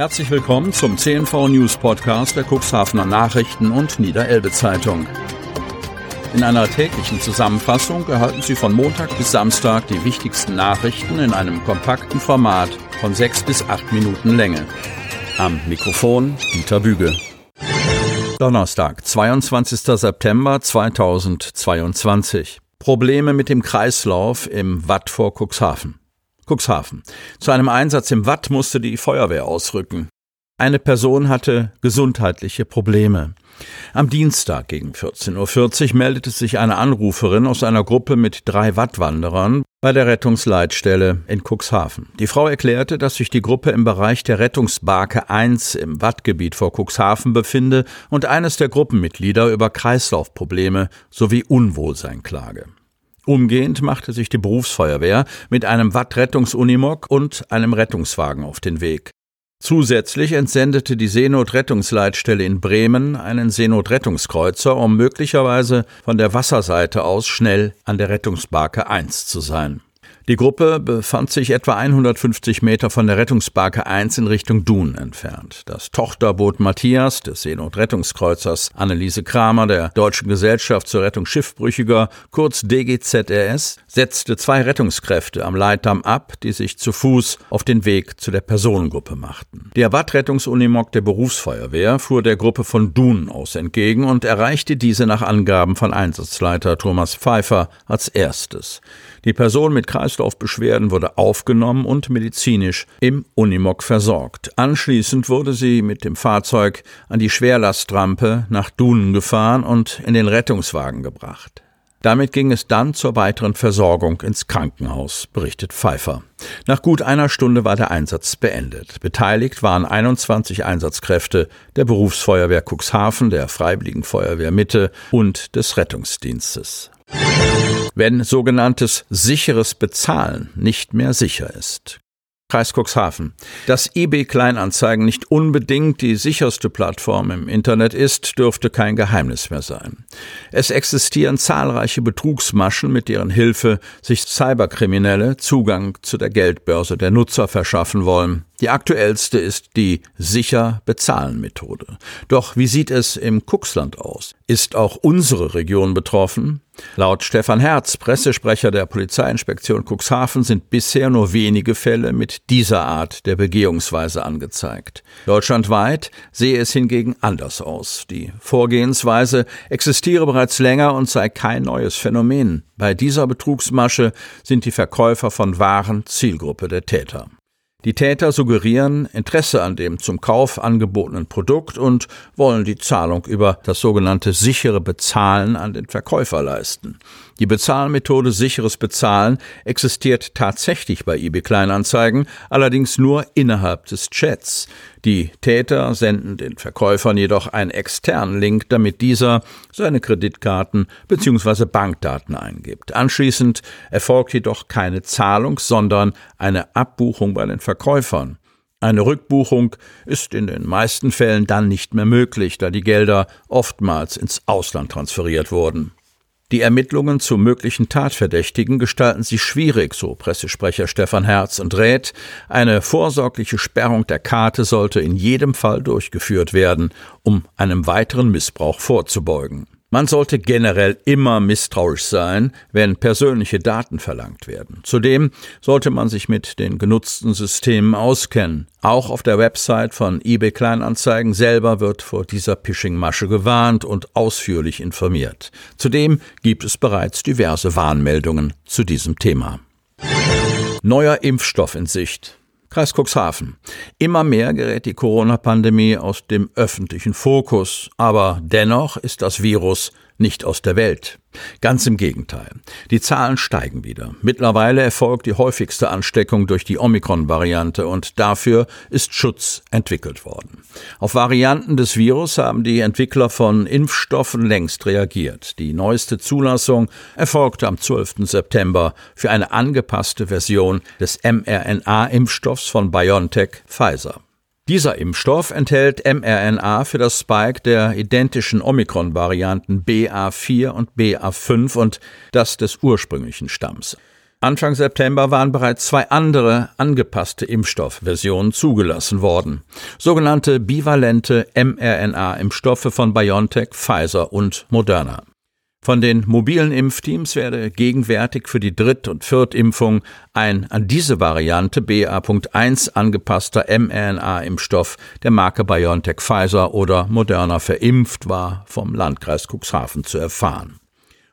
Herzlich willkommen zum CNV News Podcast der Cuxhavener Nachrichten und Niederelbe Zeitung. In einer täglichen Zusammenfassung erhalten Sie von Montag bis Samstag die wichtigsten Nachrichten in einem kompakten Format von sechs bis acht Minuten Länge. Am Mikrofon Dieter Büge. Donnerstag, 22. September 2022. Probleme mit dem Kreislauf im Watt vor Cuxhaven. Cuxhaven. Zu einem Einsatz im Watt musste die Feuerwehr ausrücken. Eine Person hatte gesundheitliche Probleme. Am Dienstag gegen 14.40 Uhr meldete sich eine Anruferin aus einer Gruppe mit drei Wattwanderern bei der Rettungsleitstelle in Cuxhaven. Die Frau erklärte, dass sich die Gruppe im Bereich der Rettungsbarke 1 im Wattgebiet vor Cuxhaven befinde und eines der Gruppenmitglieder über Kreislaufprobleme sowie Unwohlsein klage. Umgehend machte sich die Berufsfeuerwehr mit einem Watt-Rettungsunimog und einem Rettungswagen auf den Weg. Zusätzlich entsendete die Seenotrettungsleitstelle in Bremen einen Seenotrettungskreuzer, um möglicherweise von der Wasserseite aus schnell an der Rettungsbarke 1 zu sein. Die Gruppe befand sich etwa 150 Meter von der Rettungsbarke 1 in Richtung Dun entfernt. Das Tochterboot Matthias des Seenotrettungskreuzers Anneliese Kramer der Deutschen Gesellschaft zur Rettung Schiffbrüchiger, kurz DGZRS, setzte zwei Rettungskräfte am Leitdamm ab, die sich zu Fuß auf den Weg zu der Personengruppe machten. Der Wattrettungsunimog der Berufsfeuerwehr fuhr der Gruppe von Dun aus entgegen und erreichte diese nach Angaben von Einsatzleiter Thomas Pfeiffer als erstes. Die Person mit Kreislaufbeschwerden wurde aufgenommen und medizinisch im Unimog versorgt. Anschließend wurde sie mit dem Fahrzeug an die Schwerlastrampe nach Dunen gefahren und in den Rettungswagen gebracht. Damit ging es dann zur weiteren Versorgung ins Krankenhaus, berichtet Pfeiffer. Nach gut einer Stunde war der Einsatz beendet. Beteiligt waren 21 Einsatzkräfte der Berufsfeuerwehr Cuxhaven, der Freiwilligen Feuerwehr Mitte und des Rettungsdienstes wenn sogenanntes sicheres Bezahlen nicht mehr sicher ist. Kreis Cuxhaven. Dass eBay Kleinanzeigen nicht unbedingt die sicherste Plattform im Internet ist, dürfte kein Geheimnis mehr sein. Es existieren zahlreiche Betrugsmaschen, mit deren Hilfe sich Cyberkriminelle Zugang zu der Geldbörse der Nutzer verschaffen wollen. Die aktuellste ist die sicher bezahlen Methode. Doch wie sieht es im Cuxland aus? Ist auch unsere Region betroffen? Laut Stefan Herz, Pressesprecher der Polizeiinspektion Cuxhaven, sind bisher nur wenige Fälle mit dieser Art der Begehungsweise angezeigt. Deutschlandweit sehe es hingegen anders aus. Die Vorgehensweise existiere bereits länger und sei kein neues Phänomen. Bei dieser Betrugsmasche sind die Verkäufer von Waren Zielgruppe der Täter. Die Täter suggerieren Interesse an dem zum Kauf angebotenen Produkt und wollen die Zahlung über das sogenannte sichere Bezahlen an den Verkäufer leisten. Die Bezahlmethode sicheres Bezahlen existiert tatsächlich bei eBay Kleinanzeigen, allerdings nur innerhalb des Chats. Die Täter senden den Verkäufern jedoch einen externen Link, damit dieser seine Kreditkarten bzw. Bankdaten eingibt. Anschließend erfolgt jedoch keine Zahlung, sondern eine Abbuchung bei den Verkäufern. Eine Rückbuchung ist in den meisten Fällen dann nicht mehr möglich, da die Gelder oftmals ins Ausland transferiert wurden. Die Ermittlungen zu möglichen Tatverdächtigen gestalten sich schwierig, so Pressesprecher Stefan Herz und rät, eine vorsorgliche Sperrung der Karte sollte in jedem Fall durchgeführt werden, um einem weiteren Missbrauch vorzubeugen. Man sollte generell immer misstrauisch sein, wenn persönliche Daten verlangt werden. Zudem sollte man sich mit den genutzten Systemen auskennen. Auch auf der Website von eBay Kleinanzeigen selber wird vor dieser Phishing-Masche gewarnt und ausführlich informiert. Zudem gibt es bereits diverse Warnmeldungen zu diesem Thema. Neuer Impfstoff in Sicht. Kreis Cuxhaven. Immer mehr gerät die Corona-Pandemie aus dem öffentlichen Fokus, aber dennoch ist das Virus nicht aus der Welt. Ganz im Gegenteil. Die Zahlen steigen wieder. Mittlerweile erfolgt die häufigste Ansteckung durch die Omikron-Variante und dafür ist Schutz entwickelt worden. Auf Varianten des Virus haben die Entwickler von Impfstoffen längst reagiert. Die neueste Zulassung erfolgte am 12. September für eine angepasste Version des mRNA-Impfstoffs von BioNTech Pfizer. Dieser Impfstoff enthält mRNA für das Spike der identischen Omikron-Varianten BA4 und BA5 und das des ursprünglichen Stamms. Anfang September waren bereits zwei andere angepasste Impfstoffversionen zugelassen worden. Sogenannte bivalente mRNA-Impfstoffe von BioNTech, Pfizer und Moderna. Von den mobilen Impfteams werde gegenwärtig für die Dritt- und Viertimpfung ein an diese Variante BA.1 angepasster mRNA-Impfstoff der Marke BioNTech Pfizer oder Moderna verimpft war, vom Landkreis Cuxhaven zu erfahren.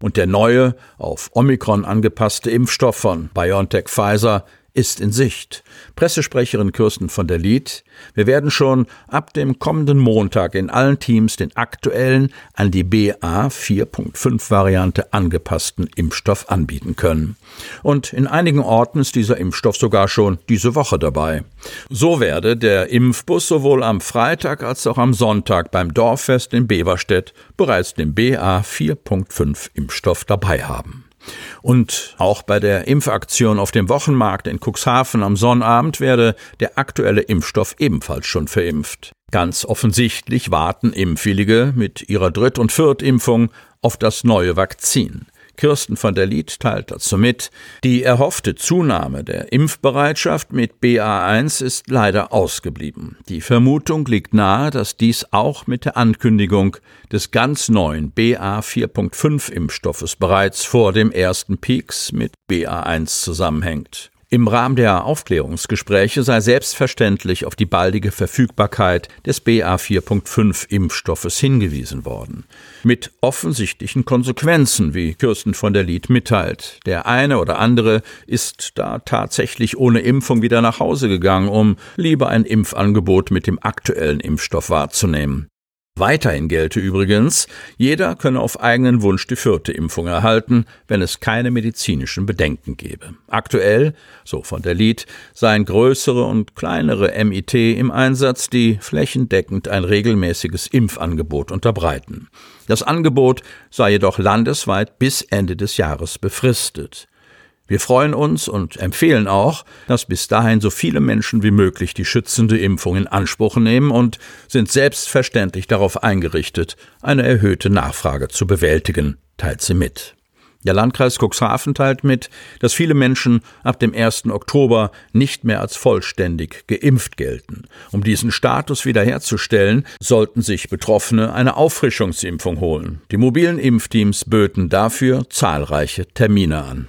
Und der neue, auf Omikron angepasste Impfstoff von BioNTech Pfizer ist in Sicht. Pressesprecherin Kirsten von der Lied, wir werden schon ab dem kommenden Montag in allen Teams den aktuellen an die BA 4.5 Variante angepassten Impfstoff anbieten können. Und in einigen Orten ist dieser Impfstoff sogar schon diese Woche dabei. So werde der Impfbus sowohl am Freitag als auch am Sonntag beim Dorffest in Beverstedt bereits den BA 4.5 Impfstoff dabei haben. Und auch bei der Impfaktion auf dem Wochenmarkt in Cuxhaven am Sonnabend werde der aktuelle Impfstoff ebenfalls schon verimpft. Ganz offensichtlich warten Impfwillige mit ihrer Dritt- und Viertimpfung auf das neue Vakzin. Kirsten von der Lied teilt dazu mit, die erhoffte Zunahme der Impfbereitschaft mit BA1 ist leider ausgeblieben. Die Vermutung liegt nahe, dass dies auch mit der Ankündigung des ganz neuen BA 4.5 Impfstoffes bereits vor dem ersten Peaks mit BA1 zusammenhängt. Im Rahmen der Aufklärungsgespräche sei selbstverständlich auf die baldige Verfügbarkeit des BA 4.5 Impfstoffes hingewiesen worden. Mit offensichtlichen Konsequenzen, wie Kirsten von der Lied mitteilt. Der eine oder andere ist da tatsächlich ohne Impfung wieder nach Hause gegangen, um lieber ein Impfangebot mit dem aktuellen Impfstoff wahrzunehmen. Weiterhin gelte übrigens, jeder könne auf eigenen Wunsch die vierte Impfung erhalten, wenn es keine medizinischen Bedenken gebe. Aktuell, so von der Lied, seien größere und kleinere MIT im Einsatz, die flächendeckend ein regelmäßiges Impfangebot unterbreiten. Das Angebot sei jedoch landesweit bis Ende des Jahres befristet. Wir freuen uns und empfehlen auch, dass bis dahin so viele Menschen wie möglich die schützende Impfung in Anspruch nehmen und sind selbstverständlich darauf eingerichtet, eine erhöhte Nachfrage zu bewältigen, teilt sie mit. Der Landkreis Cuxhaven teilt mit, dass viele Menschen ab dem 1. Oktober nicht mehr als vollständig geimpft gelten. Um diesen Status wiederherzustellen, sollten sich Betroffene eine Auffrischungsimpfung holen. Die mobilen Impfteams böten dafür zahlreiche Termine an.